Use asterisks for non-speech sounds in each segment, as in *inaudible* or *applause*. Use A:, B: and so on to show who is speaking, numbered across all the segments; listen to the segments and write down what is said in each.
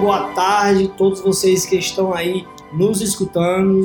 A: boa tarde a todos vocês que estão aí nos escutando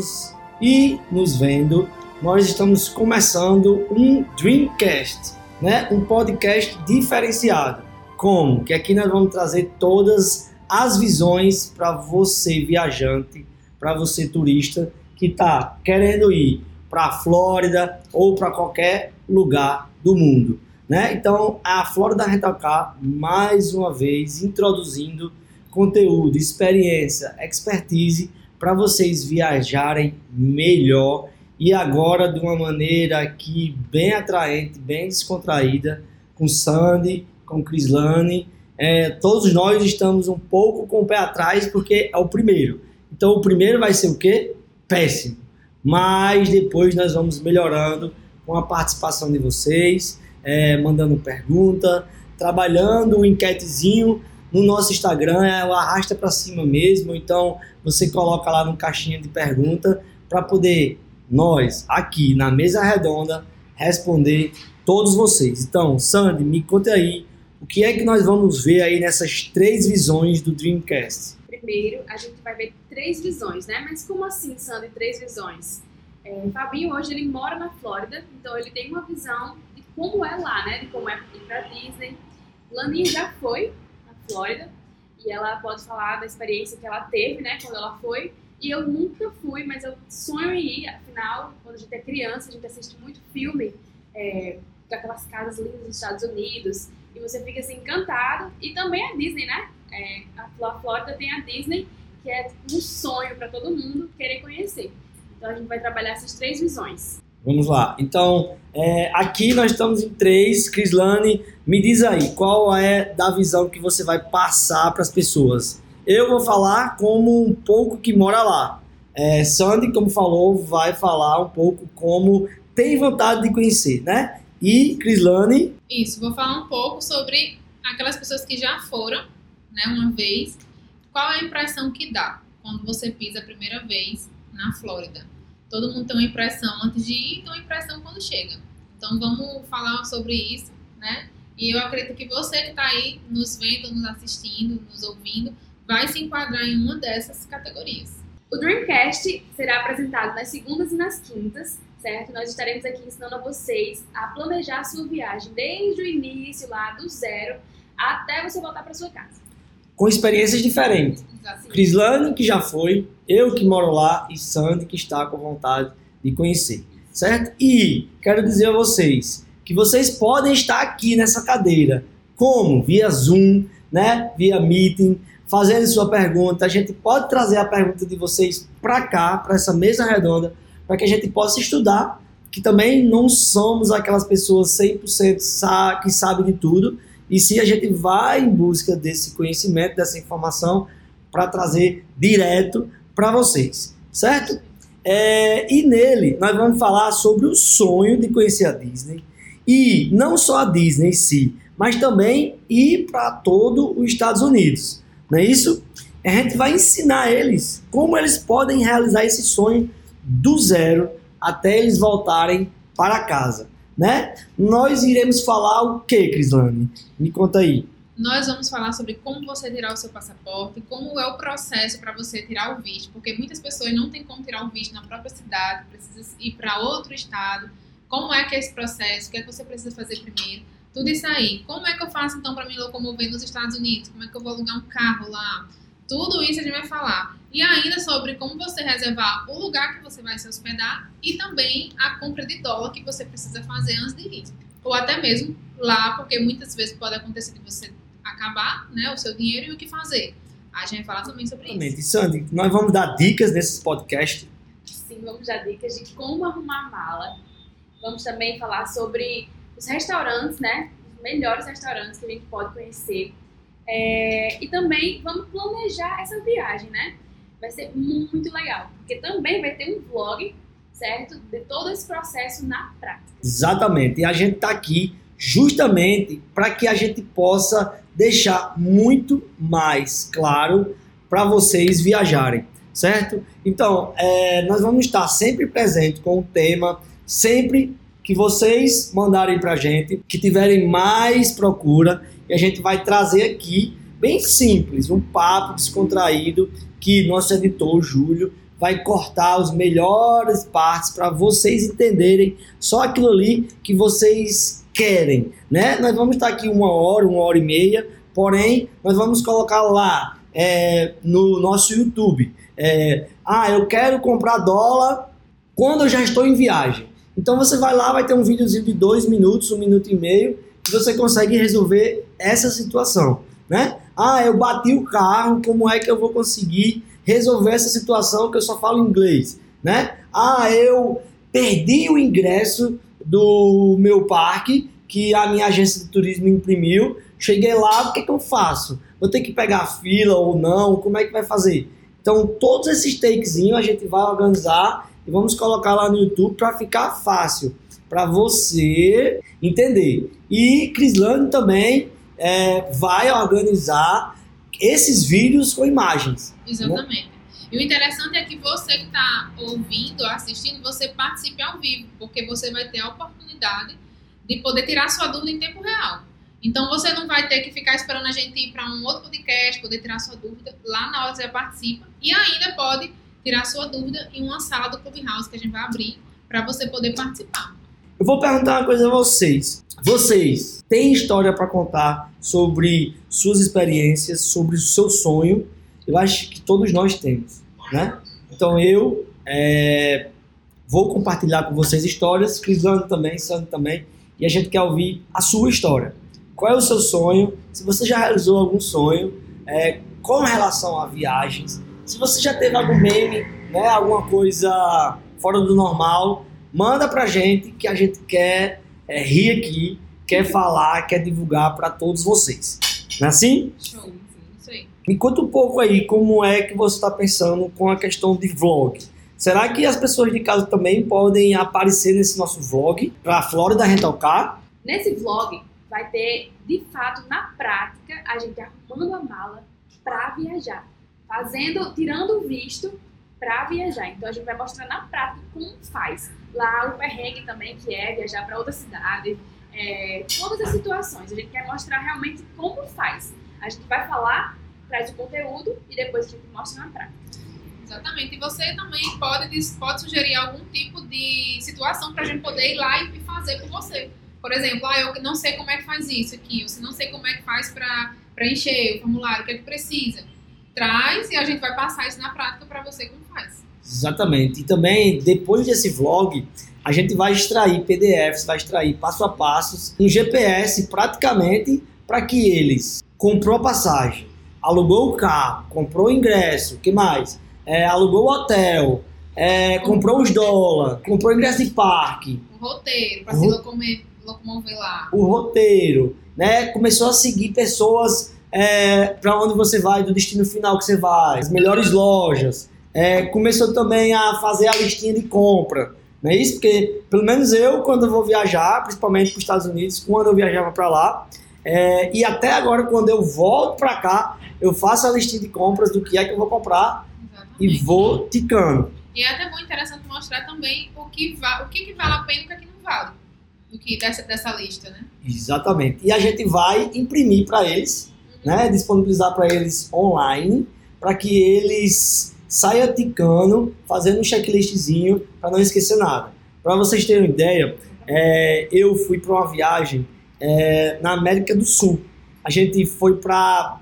A: e nos vendo. Nós estamos começando um Dreamcast, né? Um podcast diferenciado. Como? Que aqui nós vamos trazer todas as visões para você viajante, para você turista que está querendo ir para a Flórida ou para qualquer lugar do mundo. Né? Então, a Rental Car, mais uma vez, introduzindo conteúdo, experiência, expertise para vocês viajarem melhor e agora de uma maneira aqui bem atraente, bem descontraída, com Sandy, com Crislane. É, todos nós estamos um pouco com o pé atrás porque é o primeiro. Então o primeiro vai ser o quê? Péssimo. Mas depois nós vamos melhorando com a participação de vocês, é, mandando pergunta, trabalhando o enquetezinho no nosso Instagram, é o arrasta para cima mesmo. Então você coloca lá no caixinha de pergunta para poder nós aqui na mesa redonda responder todos vocês. Então, Sandy, me conta aí o que é que nós vamos ver aí nessas três visões do Dreamcast.
B: Primeiro, a gente vai ver três visões, né? Mas como assim, Sandy, três visões? É, Fabinho hoje ele mora na Flórida, então ele tem uma visão de como é lá, né? De como é ir para Disney. Laninha já foi Flórida e ela pode falar da experiência que ela teve, né? Quando ela foi. E eu nunca fui, mas eu sonho em ir. Afinal, quando a gente é criança, a gente assiste muito filme é, daquelas casas lindas nos Estados Unidos e você fica assim encantado. E também a Disney, né? É, a Flórida tem a Disney, que é um sonho para todo mundo querer conhecer. Então a gente vai trabalhar essas três visões.
A: Vamos lá. Então, é, aqui nós estamos em três. Crislane, me diz aí, qual é da visão que você vai passar para as pessoas? Eu vou falar como um pouco que mora lá. É, Sandy, como falou, vai falar um pouco como tem vontade de conhecer, né? E Crislane?
C: Isso, vou falar um pouco sobre aquelas pessoas que já foram, né, uma vez. Qual é a impressão que dá quando você pisa a primeira vez na Flórida? Todo mundo tem uma impressão antes de ir tem uma impressão quando chega. Então vamos falar sobre isso, né? E eu acredito que você que está aí nos vendo, nos assistindo, nos ouvindo, vai se enquadrar em uma dessas categorias.
B: O Dreamcast será apresentado nas segundas e nas quintas, certo? Nós estaremos aqui ensinando a vocês a planejar a sua viagem desde o início, lá do zero, até você voltar para sua casa.
A: Com experiências diferentes. Crislane, que já foi, eu que moro lá e Sandy, que está com vontade de conhecer, certo? E quero dizer a vocês que vocês podem estar aqui nessa cadeira, como? Via Zoom, né? Via Meeting, fazendo sua pergunta. A gente pode trazer a pergunta de vocês para cá, para essa mesa redonda, para que a gente possa estudar, que também não somos aquelas pessoas 100% sa que sabem de tudo, e sim a gente vai em busca desse conhecimento, dessa informação, para trazer direto para vocês, certo? É, e nele nós vamos falar sobre o sonho de conhecer a Disney, e não só a Disney em si, mas também ir para todo os Estados Unidos não é isso? A gente vai ensinar eles como eles podem realizar esse sonho do zero até eles voltarem para casa, né? Nós iremos falar o que, Crislane? Me conta aí.
C: Nós vamos falar sobre como você tirar o seu passaporte, como é o processo para você tirar o visto, porque muitas pessoas não têm como tirar o visto na própria cidade, precisa ir para outro estado. Como é que é esse processo? O que é que você precisa fazer primeiro? Tudo isso aí. Como é que eu faço então para me locomover nos Estados Unidos? Como é que eu vou alugar um carro lá? Tudo isso a gente vai falar. E ainda sobre como você reservar o lugar que você vai se hospedar e também a compra de dólar que você precisa fazer antes de ir. Ou até mesmo lá, porque muitas vezes pode acontecer de você acabar né, o seu dinheiro e o que fazer. A gente vai falar também sobre
A: Exatamente.
C: isso.
A: Sandy, nós vamos dar dicas nesses podcasts.
B: Sim, vamos dar dicas de como arrumar a mala. Vamos também falar sobre os restaurantes, né? Os melhores restaurantes que a gente pode conhecer. É, e também vamos planejar essa viagem, né? Vai ser muito legal, porque também vai ter um vlog, certo? De todo esse processo na prática.
A: Exatamente. E a gente está aqui justamente para que a gente possa deixar muito mais claro para vocês viajarem, certo? Então, é, nós vamos estar sempre presente com o tema, sempre que vocês mandarem para a gente, que tiverem mais procura, e a gente vai trazer aqui bem simples, um papo descontraído que nosso editor Júlio vai cortar as melhores partes para vocês entenderem só aquilo ali que vocês querem, né? Nós vamos estar aqui uma hora, uma hora e meia, porém nós vamos colocar lá é, no nosso YouTube. É, ah, eu quero comprar dólar quando eu já estou em viagem. Então você vai lá, vai ter um videozinho de dois minutos, um minuto e meio, que você consegue resolver essa situação, né? Ah, eu bati o carro, como é que eu vou conseguir resolver essa situação que eu só falo inglês, né? Ah, eu perdi o ingresso do meu parque que a minha agência de turismo imprimiu. Cheguei lá, o que, que eu faço? Vou ter que pegar fila ou não? Como é que vai fazer? Então, todos esses takezinhos a gente vai organizar e vamos colocar lá no YouTube para ficar fácil para você entender. E Crislane também é, vai organizar esses vídeos com imagens.
C: Né? Exatamente. Né? E o interessante é que você que está ouvindo, assistindo, você participe ao vivo, porque você vai ter a oportunidade de poder tirar sua dúvida em tempo real. Então você não vai ter que ficar esperando a gente ir para um outro podcast, poder tirar sua dúvida. Lá na hora você participa e ainda pode tirar sua dúvida em uma sala do Clubhouse que a gente vai abrir para você poder participar.
A: Eu vou perguntar uma coisa a vocês. Vocês têm história para contar sobre suas experiências, sobre o seu sonho? Eu acho que todos nós temos, né? Então eu é, vou compartilhar com vocês histórias, Crislano também, Sandro também, e a gente quer ouvir a sua história. Qual é o seu sonho? Se você já realizou algum sonho, é, com relação a viagens, se você já teve algum meme, né, alguma coisa fora do normal, manda pra gente que a gente quer é, rir aqui, quer falar, quer divulgar para todos vocês. Não é assim?
C: Show, isso aí.
A: Me conta um pouco aí como é que você está pensando com a questão de vlog. Será que as pessoas de casa também podem aparecer nesse nosso vlog para a Florida Rental Car?
B: Nesse vlog vai ter, de fato, na prática, a gente arrumando a mala para viajar, fazendo, tirando o visto para viajar. Então a gente vai mostrar na prática como faz. Lá o perrengue também, que é viajar para outra cidade, é, todas as situações. A gente quer mostrar realmente como faz. A gente vai falar, traz o conteúdo e depois a gente mostra na prática.
C: Exatamente. E você também pode, pode sugerir algum tipo de situação para a gente poder ir lá e fazer com você. Por exemplo, ah, eu não sei como é que faz isso aqui, se não sei como é que faz para preencher o formulário, o que é que precisa traz e a gente vai passar isso na prática para você como faz.
A: Exatamente. E também, depois desse vlog, a gente vai extrair PDFs, vai extrair passo a passos, um GPS praticamente para que eles comprou a passagem, alugou o carro, comprou o ingresso, que mais? É, alugou o hotel, é, comprou os dólares, comprou o ingresso de parque.
C: O roteiro, para se locomover, locomover lá.
A: O roteiro, né? Começou a seguir pessoas é, para onde você vai, do destino final que você vai, as melhores lojas. É, começou também a fazer a listinha de compra. Não é isso? Porque, pelo menos eu, quando eu vou viajar, principalmente para os Estados Unidos, quando eu viajava para lá, é, e até agora, quando eu volto para cá, eu faço a listinha de compras do que é que eu vou comprar Exatamente. e vou ticando.
C: E é até muito interessante mostrar também o que, o que, que vale a pena e o que, é que não vale do que dessa, dessa lista, né?
A: Exatamente. E a gente vai imprimir para eles né, disponibilizar para eles online, para que eles saiam ticando, fazendo um checklistzinho para não esquecer nada. Para vocês terem uma ideia, é, eu fui para uma viagem é, na América do Sul. A gente foi para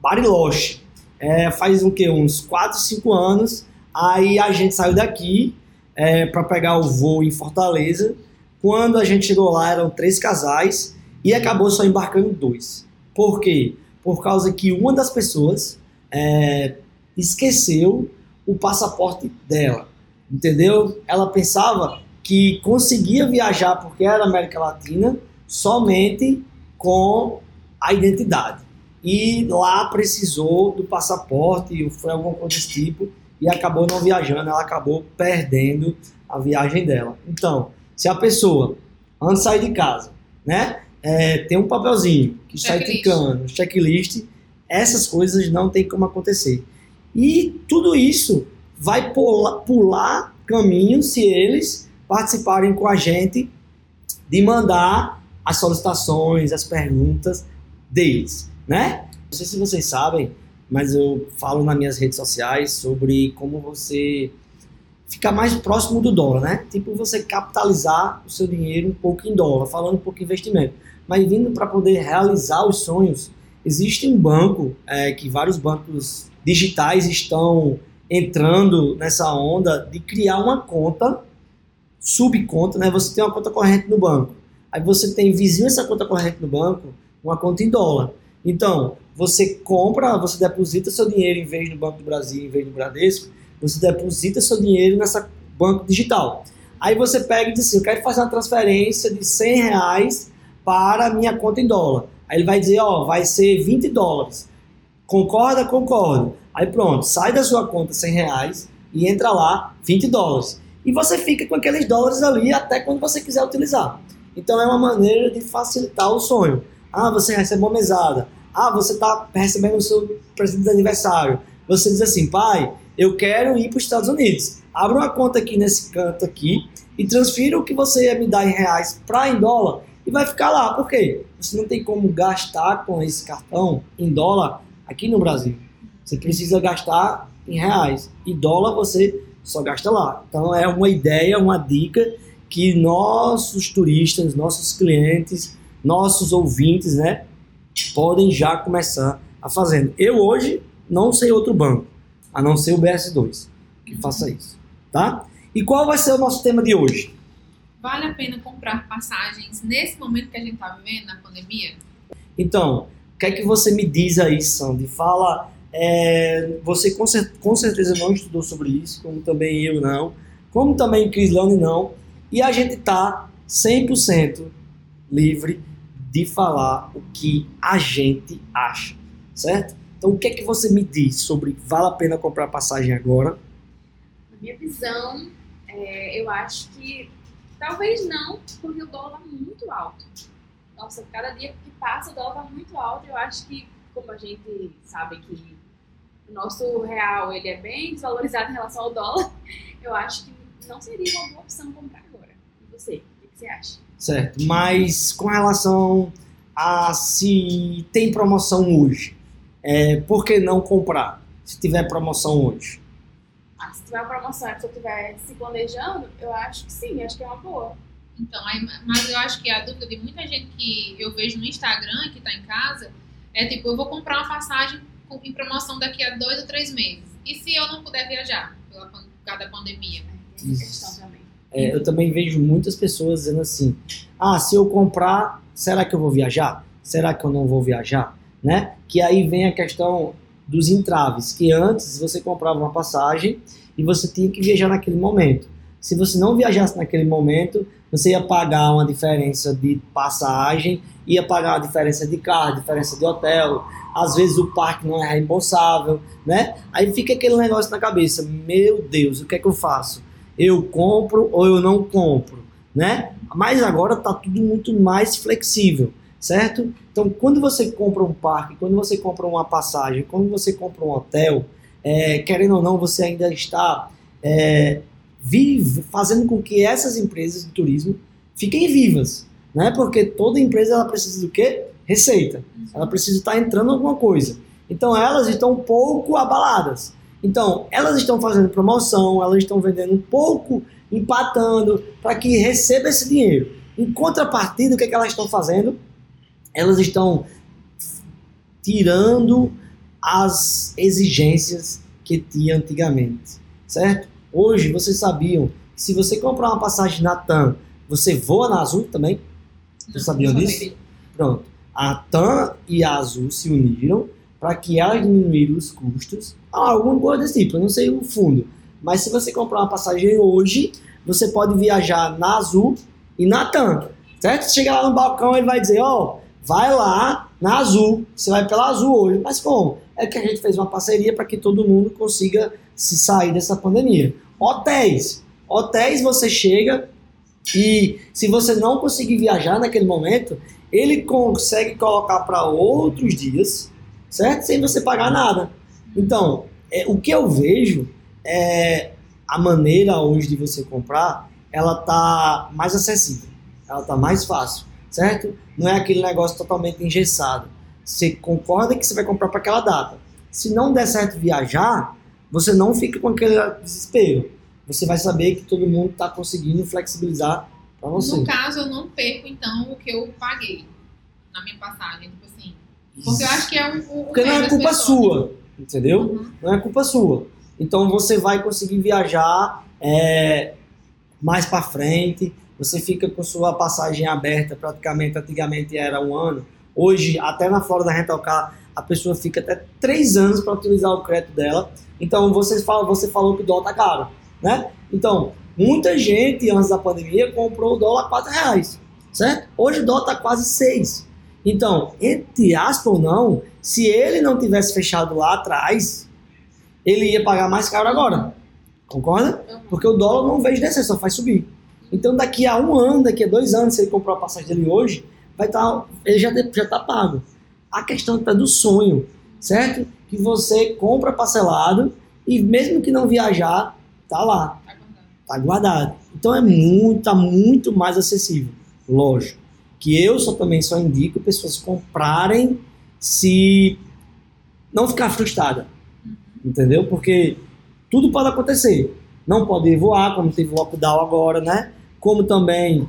A: Bariloche. É, faz o que uns 4, 5 anos. Aí a gente saiu daqui é, para pegar o voo em Fortaleza. Quando a gente chegou lá, eram três casais e acabou só embarcando dois. Por quê? Por causa que uma das pessoas é, esqueceu o passaporte dela, entendeu? Ela pensava que conseguia viajar porque era América Latina somente com a identidade. E lá precisou do passaporte, foi alguma coisa desse tipo, e acabou não viajando, ela acabou perdendo a viagem dela. Então, se a pessoa, antes de sair de casa, né, é, tem um papelzinho que está ticando, checklist, essas coisas não tem como acontecer. E tudo isso vai pular, pular caminho se eles participarem com a gente de mandar as solicitações, as perguntas deles, né? Não sei se vocês sabem, mas eu falo nas minhas redes sociais sobre como você ficar mais próximo do dólar, né? Tipo, você capitalizar o seu dinheiro um pouco em dólar, falando um pouco de investimento. Vindo para poder realizar os sonhos, existe um banco é, que vários bancos digitais estão entrando nessa onda de criar uma conta, subconta, né? Você tem uma conta corrente no banco. Aí você tem vizinho essa conta corrente no banco, uma conta em dólar. Então, você compra, você deposita seu dinheiro em vez no Banco do Brasil, em vez no Bradesco, você deposita seu dinheiro nessa banco digital. Aí você pega e diz assim, eu quero fazer uma transferência de 100 reais para a minha conta em dólar. Aí ele vai dizer, ó, vai ser 20 dólares. Concorda? Concordo. Aí pronto, sai da sua conta 100 reais e entra lá 20 dólares. E você fica com aqueles dólares ali até quando você quiser utilizar. Então é uma maneira de facilitar o sonho. Ah, você recebe uma mesada. Ah, você está recebendo o seu presente de aniversário. Você diz assim, pai, eu quero ir para os Estados Unidos. Abra uma conta aqui nesse canto aqui e transfira o que você ia me dar em reais para em dólar e vai ficar lá. Por quê? Você não tem como gastar com esse cartão em dólar aqui no Brasil. Você precisa gastar em reais. E dólar você só gasta lá. Então é uma ideia, uma dica que nossos turistas, nossos clientes, nossos ouvintes, né, podem já começar a fazer. Eu hoje não sei outro banco, a não ser o BS2, que faça isso, tá? E qual vai ser o nosso tema de hoje?
C: Vale a pena comprar passagens nesse momento que a gente está vivendo, na pandemia?
A: Então, o que é que você me diz aí, Sandy? Fala, é, você com, cer com, certeza não estudou sobre isso, como também eu não, como também Crislane não, e a gente está 100% livre de falar o que a gente acha, certo? Então, o que é que você me diz sobre vale a pena comprar passagem agora?
B: Na minha visão, é, eu acho que talvez não, porque o dólar está muito alto. Nossa, cada dia que passa o dólar está muito alto. Eu acho que, como a gente sabe que o nosso real ele é bem desvalorizado em relação ao dólar, *laughs* eu acho que não seria uma boa opção comprar agora. E você, o que você acha?
A: Certo, mas com relação a se tem promoção hoje, é, por que não comprar se tiver promoção hoje?
B: Ah, se tiver promoção e a pessoa estiver se planejando, eu acho que sim, acho que é uma boa.
C: Então, aí, mas eu acho que a dúvida de muita gente que eu vejo no Instagram, que está em casa, é tipo, eu vou comprar uma passagem em promoção daqui a dois ou três meses. E se eu não puder viajar, pela, por causa da pandemia?
B: É, essa questão também.
A: É, eu também vejo muitas pessoas dizendo assim: ah, se eu comprar, será que eu vou viajar? Será que eu não vou viajar? Né? Que aí vem a questão dos entraves, que antes você comprava uma passagem e você tinha que viajar naquele momento. Se você não viajasse naquele momento, você ia pagar uma diferença de passagem, ia pagar uma diferença de carro, diferença de hotel, às vezes o parque não é reembolsável, né? Aí fica aquele negócio na cabeça, meu Deus, o que é que eu faço? eu compro ou eu não compro, né? Mas agora está tudo muito mais flexível, certo? Então, quando você compra um parque, quando você compra uma passagem, quando você compra um hotel, é, querendo ou não, você ainda está é, fazendo com que essas empresas de turismo fiquem vivas, né? Porque toda empresa ela precisa do quê? Receita. Ela precisa estar entrando alguma coisa. Então, elas estão um pouco abaladas. Então, elas estão fazendo promoção, elas estão vendendo um pouco, empatando, para que receba esse dinheiro. Em contrapartida, o que, é que elas estão fazendo? Elas estão tirando as exigências que tinha antigamente, certo? Hoje, vocês sabiam que se você comprar uma passagem na TAM, você voa na Azul também? Vocês sabiam disso? Pronto. A TAM e a Azul se uniram para que elas diminuíram os custos, alguma coisa desse tipo, eu não sei o fundo. Mas se você comprar uma passagem hoje, você pode viajar na Azul e na TAM, certo? Você chega lá no balcão, ele vai dizer, ó, oh, vai lá na Azul, você vai pela Azul hoje. Mas como? É que a gente fez uma parceria para que todo mundo consiga se sair dessa pandemia. Hotéis. Hotéis você chega e se você não conseguir viajar naquele momento, ele consegue colocar para outros dias certo? Sem você pagar nada. Então, é, o que eu vejo é a maneira hoje de você comprar, ela tá mais acessível, ela tá mais fácil, certo? Não é aquele negócio totalmente engessado. Você concorda que você vai comprar para aquela data. Se não der certo viajar, você não fica com aquele desespero. Você vai saber que todo mundo está conseguindo flexibilizar para você.
C: No caso, eu não perco, então, o que eu paguei na minha passagem. Tipo assim. Porque eu acho que é um. um
A: Porque não é culpa sua, entendeu? Uhum. Não é culpa sua. Então você vai conseguir viajar é, mais para frente. Você fica com sua passagem aberta, praticamente, antigamente era um ano. Hoje, até na Florida Rental Car, a pessoa fica até três anos para utilizar o crédito dela. Então, você, fala, você falou que o dólar tá caro, né? Então, muita gente, antes da pandemia, comprou o dólar a 4 reais, certo? Hoje o dólar tá quase 6. Então, entre aspas ou não, se ele não tivesse fechado lá atrás, ele ia pagar mais caro agora. Concorda? Porque o dólar não vejo descer, só faz subir. Então, daqui a um ano, daqui a dois anos, se ele comprou a passagem dele hoje, vai estar, tá, ele já já está pago. A questão está do sonho, certo? Que você compra parcelado e mesmo que não viajar, tá lá, tá guardado. Então é muito, tá muito mais acessível. Lógico que eu só também só indico pessoas comprarem se não ficar frustrada, entendeu? Porque tudo pode acontecer. Não pode voar, como teve lockdown agora, né? Como também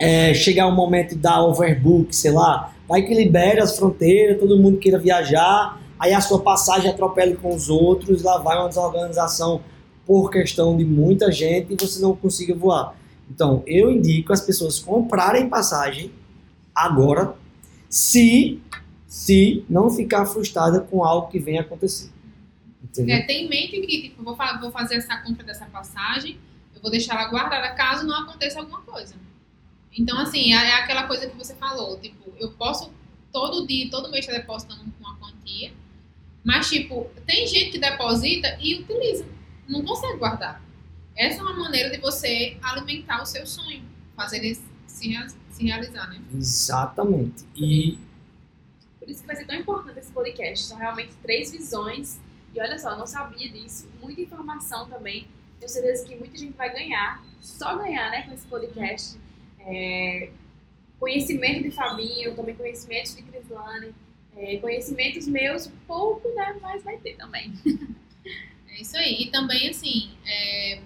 A: é, chegar um momento da overbook, sei lá, vai que libere as fronteiras, todo mundo queira viajar, aí a sua passagem atropela com os outros, lá vai uma desorganização por questão de muita gente e você não consiga voar. Então, eu indico as pessoas comprarem passagem agora, se se não ficar frustrada com algo que vem acontecer.
C: É, tem em mente que tipo, vou, vou fazer essa compra dessa passagem, vou deixar ela guardada caso não aconteça alguma coisa. Então, assim, é, é aquela coisa que você falou, tipo, eu posso todo dia, todo mês estar depositando uma quantia, mas, tipo, tem gente que deposita e utiliza, não consegue guardar. Essa é uma maneira de você alimentar o seu sonho, fazer ele se, se realizar, né?
A: Exatamente. E...
B: Por isso que vai ser tão importante esse podcast. São realmente três visões. E olha só, eu não sabia disso. Muita informação também. Tenho certeza que muita gente vai ganhar. Só ganhar, né, com esse podcast. É, conhecimento de Fabinho, também conhecimentos de Crislane, é, conhecimentos meus, pouco, né, mas vai ter também. *laughs*
C: É isso aí. E também, assim, é,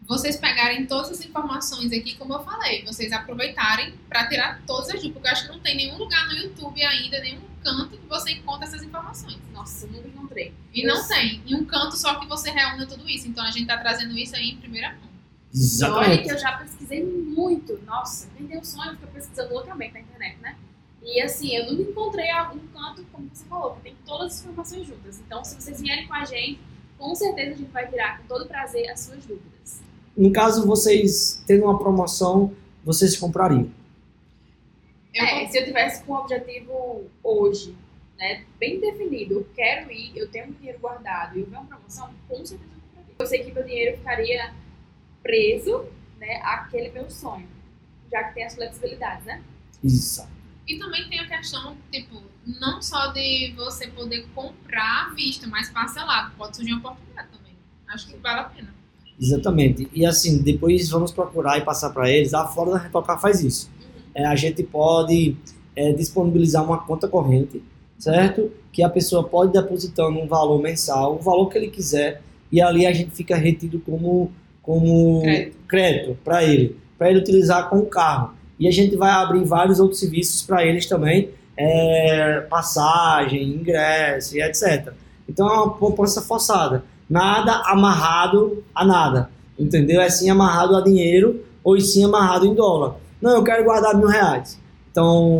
C: vocês pegarem todas as informações aqui, como eu falei, vocês aproveitarem para tirar todas as dúvidas, porque eu acho que não tem nenhum lugar no YouTube ainda, nenhum canto que você encontra essas informações.
B: Nossa, nunca encontrei.
C: E eu não sei. tem. Em um canto só que você reúne tudo isso. Então a gente está trazendo isso aí em primeira mão.
A: Exatamente.
B: Olha que eu já pesquisei muito. Nossa, tem o sonho fica pesquisando loucamente na internet, né? E assim, eu nunca encontrei algum canto, como você falou, que tem todas as informações juntas. Então, se vocês vierem com a gente, com certeza a gente vai tirar com todo prazer as suas dúvidas.
A: No caso, vocês tendo uma promoção, vocês comprariam?
B: É, se eu tivesse com o objetivo hoje, né, bem definido, eu quero ir, eu tenho um dinheiro guardado e eu uma promoção, com certeza eu compraria. Eu sei que meu dinheiro ficaria preso né, àquele meu sonho, já que tem as flexibilidades, né?
A: Isso.
C: E também tem a questão, tipo, não só de você poder comprar à vista, mas parcelado. Pode surgir uma oportunidade também. Acho que vale a pena.
A: Exatamente. E assim, depois vamos procurar e passar para eles. A Fora da Retocar faz isso. Uhum. É, a gente pode é, disponibilizar uma conta corrente, certo? Que a pessoa pode depositando um valor mensal, o valor que ele quiser, e ali a gente fica retido como como crédito para ele, para ele utilizar com o carro. E a gente vai abrir vários outros serviços para eles também, é, passagem, ingresso e etc. Então é uma poupança forçada. Nada amarrado a nada, entendeu? É sim amarrado a dinheiro ou sim amarrado em dólar. Não, eu quero guardar mil reais. Então,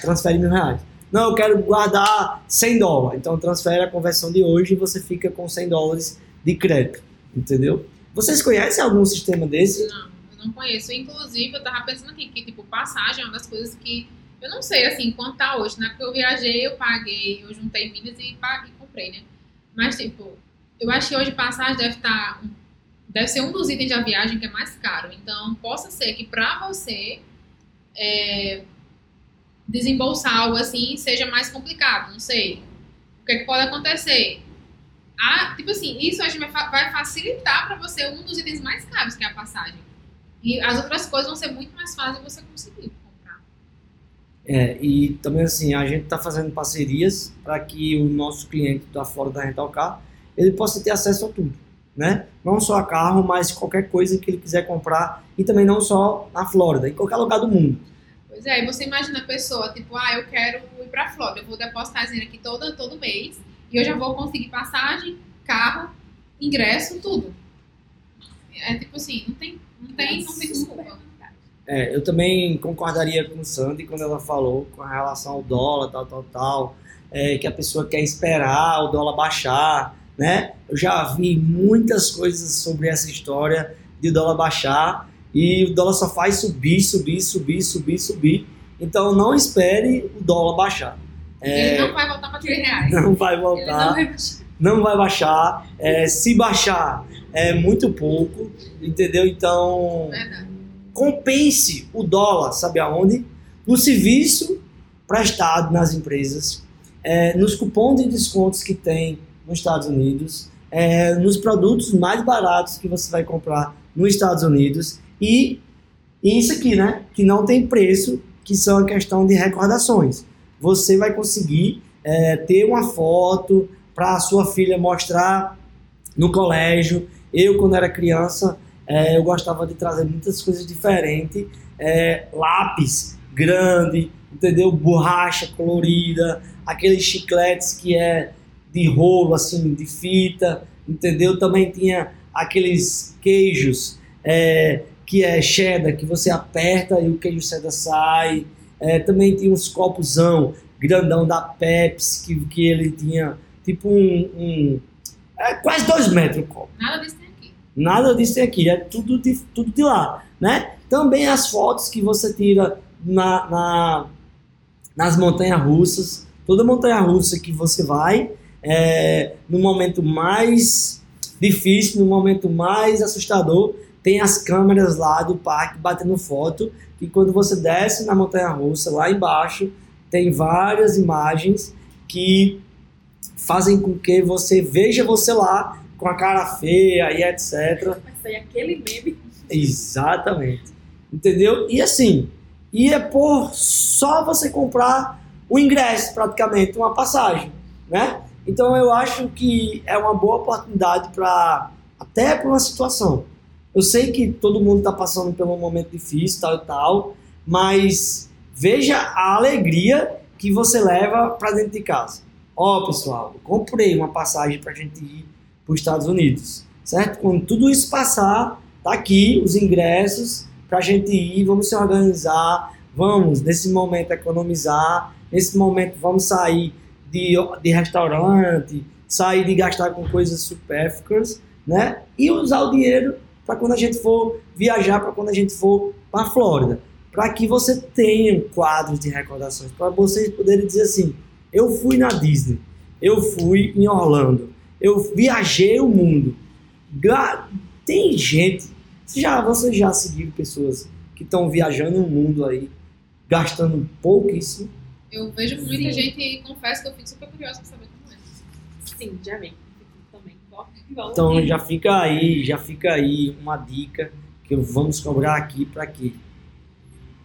A: transfere mil reais. Não, eu quero guardar 100 dólares. Então, transfere a conversão de hoje e você fica com 100 dólares de crédito. Entendeu? Vocês conhecem algum sistema desse?
C: Não, eu não conheço. Inclusive, eu tava pensando aqui que, tipo, passagem é uma das coisas que eu não sei, assim, quanto tá hoje. Né? época eu viajei, eu paguei, eu juntei milhas e, comprei, né? Mas, tipo, eu acho que hoje passagem deve estar... Tá, deve ser um dos itens da viagem que é mais caro. Então, possa ser que pra você é, desembolsar algo assim seja mais complicado, não sei. O que, é que pode acontecer? a, tipo assim, isso a gente vai facilitar para você um dos itens mais caros, que é a passagem. E as outras coisas vão ser muito mais fáceis você conseguir comprar.
A: É, e também assim, a gente está fazendo parcerias para que o nosso cliente da Florida Rental Car, ele possa ter acesso a tudo, né? Não só a carro, mas qualquer coisa que ele quiser comprar e também não só na Flórida, em qualquer lugar do mundo.
C: Pois é, e você imagina a pessoa, tipo, ah, eu quero ir pra Flórida, eu vou depositar dinheiro aqui todo, todo mês e eu já vou conseguir passagem, carro, ingresso, tudo. É tipo assim, não tem, não tem, não tem desculpa.
A: É, eu também concordaria com o Sandy quando ela falou com relação ao dólar, tal, tal, tal, é, que a pessoa quer esperar o dólar baixar, né? Eu já vi muitas coisas sobre essa história de dólar baixar e o dólar só faz subir, subir, subir, subir, subir. Então não espere o dólar baixar.
C: É, Ele não vai voltar para 3 reais. *laughs*
A: Não vai voltar.
C: Ele não vai baixar.
A: É, se baixar, é muito pouco, entendeu? Então
C: Verdade.
A: compense o dólar, sabe aonde? No serviço prestado nas empresas, é, nos cupons de descontos que tem nos Estados Unidos, é, nos produtos mais baratos que você vai comprar nos Estados Unidos e, isso aqui, né? Que não tem preço, que são a questão de recordações. Você vai conseguir é, ter uma foto para a sua filha mostrar no colégio. Eu, quando era criança, é, eu gostava de trazer muitas coisas diferentes. É, lápis grande, entendeu? Borracha colorida, aqueles chicletes que é de rolo, assim, de fita, entendeu? Também tinha aqueles queijos é, que é cheddar, que você aperta e o queijo cheddar sai. É, também tinha uns copozão grandão da Pepsi, que, que ele tinha tipo um... um é, quase dois metros o copo.
C: Nada disso tem aqui.
A: Nada disso tem aqui, é tudo de, tudo de lá, né? Também as fotos que você tira na, na nas montanhas russas, toda montanha russa que você vai, é, no momento mais difícil, no momento mais assustador, tem as câmeras lá do parque batendo foto, e quando você desce na montanha russa, lá embaixo, tem várias imagens que fazem com que você veja você lá com a cara feia e etc.
B: Vai sair aquele meme.
A: Exatamente. Entendeu? E assim, e é por só você comprar o ingresso, praticamente, uma passagem, né? Então eu acho que é uma boa oportunidade para até para uma situação. Eu sei que todo mundo está passando por um momento difícil, tal e tal, mas veja a alegria que você leva para dentro de casa. Ó, oh, pessoal, comprei uma passagem para a gente ir para os Estados Unidos, certo? Quando tudo isso passar, tá aqui os ingressos para a gente ir, vamos se organizar, vamos nesse momento economizar, nesse momento vamos sair de, de restaurante, sair de gastar com coisas supérfluas, né? E usar o dinheiro para quando a gente for viajar, para quando a gente for para a Flórida, para que você tenha quadros de recordações, para vocês poderem dizer assim: eu fui na Disney, eu fui em Orlando, eu viajei o mundo. Tem gente, você já, você já seguiu pessoas que estão viajando o mundo aí, gastando pouquíssimo?
C: Eu vejo muita Sim. gente e confesso que eu fico super curiosa para saber como é.
B: Sim, já vem.
A: Então já fica aí, já fica aí uma dica que vamos cobrar aqui para quê?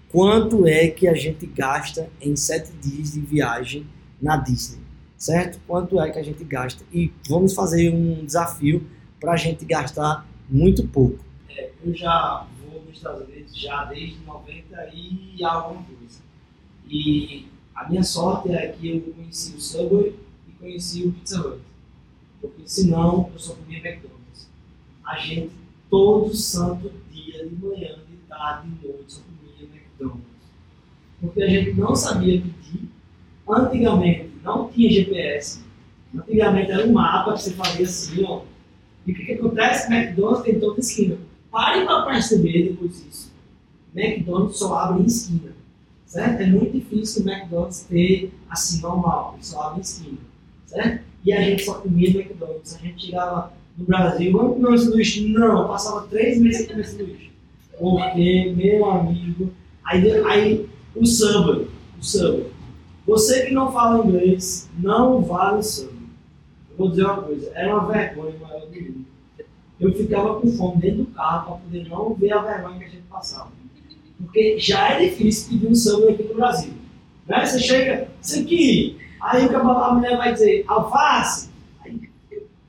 A: Quanto é que a gente gasta em sete dias de viagem na Disney? Certo? Quanto é que a gente gasta? E vamos fazer um desafio para a gente gastar muito pouco. É, eu já vou nos Estados Unidos já desde 90 e alguma coisa. E a minha sorte é que eu conheci o Subway e conheci o Pizza Hut. Porque senão eu só comia McDonald's. A gente, todo santo dia, de manhã, de tarde, de noite, só comia McDonald's. Porque a gente não sabia pedir. Antigamente não tinha GPS. Antigamente era um mapa que você fazia assim, ó. E o que, que acontece? McDonald's tem toda esquina. Pare para perceber depois disso. McDonald's só abre em esquina. Certo? É muito difícil o McDonald's ter assim normal, só abre em esquina. Certo? E a gente só comia McDonald's. A gente chegava no Brasil, vamos comer um sanduíche? Não, passava três meses sem comer sanduíche. Porque, meu amigo, aí, aí o Subway, o Subway. Você que não fala inglês, não vale o Subway. Eu vou dizer uma coisa, era uma vergonha maior do mundo. Eu ficava com fome dentro do carro para poder não ver a vergonha que a gente passava. Porque já é difícil pedir um Subway aqui no Brasil. Né? Você chega, isso aqui, aí a mulher vai dizer alface, aí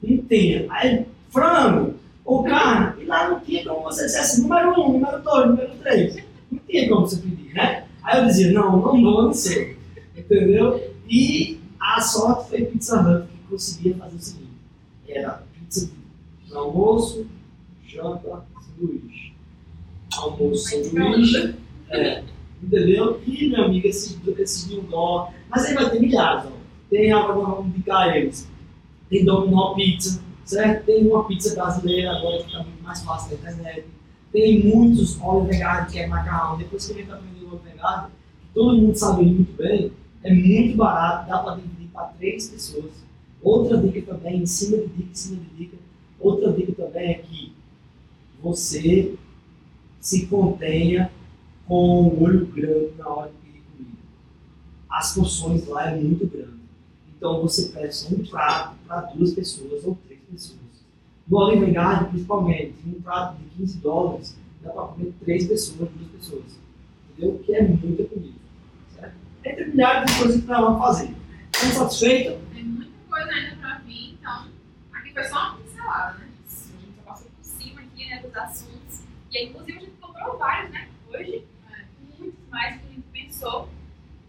A: não tinha. Aí frango, ou carne, e lá não tinha como você dissesse número um, número dois, número três. Não tinha como você pedir, né? Aí eu dizia, não, não vou, não sei. Entendeu? E a sorte foi Pizza Hut que conseguia fazer o seguinte. Era pizza de almoço, janta, sanduíche. Almoço, sanduíche. É, entendeu? E, meu amigo, esses, esses mil dó. Mas aí vai ter milhares. Tem agora vamos indicar eles. Tem Dominó Pizza, certo? Tem uma pizza brasileira agora que está muito mais fácil na internet. Tem muitos Oliver Garden, que é macarrão. Depois que a gente aprendeu o Oliver Garden, todo mundo sabe muito bem, é muito barato, dá para dividir para três pessoas. Outra dica também, em cima de dica, em cima de dica, outra dica também é que você se contenha com o olho grande na hora de pedir comida. As porções lá é muito grande. Então você peça um prato para duas pessoas ou três pessoas. No Olive principalmente, um prato de 15 dólares dá para comer três pessoas, duas pessoas. Entendeu? Que é muita comida. Certo? Entre milhares de coisas que nós fazer. Estão satisfeitos?
C: Tem muita coisa ainda para vir, então aqui foi só uma pincelada, né? A gente só passou por cima aqui, né, dos assuntos. E aí, inclusive, a gente comprou vários, né? Hoje, mais do que a gente pensou.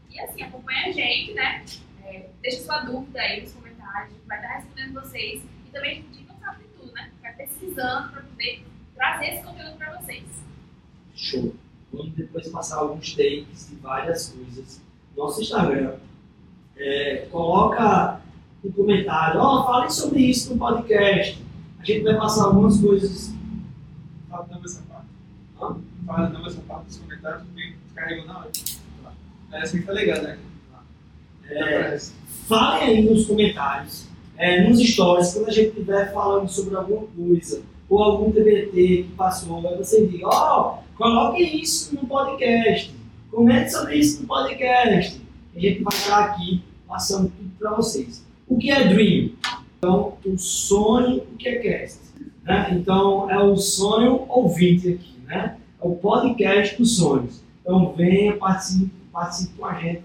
C: E assim, acompanha a gente, né? É, deixa sua dúvida aí nos comentários, a gente vai estar respondendo vocês. E também a gente não sabe de tudo, né? Vai pesquisando para poder trazer esse conteúdo para vocês.
A: Show. Vamos depois passar alguns takes de várias coisas. Nosso Instagram. É, coloca um comentário, ó, oh, fale sobre isso no podcast. A gente vai passar algumas coisas.
D: Fala não essa parte. Hã? Fala não essa parte dos comentários, porque carregou na hora. Essa aqui foi legal, né?
A: É, falem aí nos comentários, é, nos stories, quando a gente estiver falando sobre alguma coisa, ou algum TBT que passou, aí você diga, ó, oh, coloque isso no podcast, comente sobre isso no podcast. A gente vai estar aqui passando tudo para vocês. O que é Dream? Então, o sonho, o que é cast? Né? Então, é o sonho ouvinte aqui, né? É o podcast dos sonhos. Então, venha, participe, participe com a gente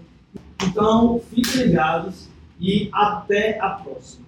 A: então, fiquem ligados e até a próxima.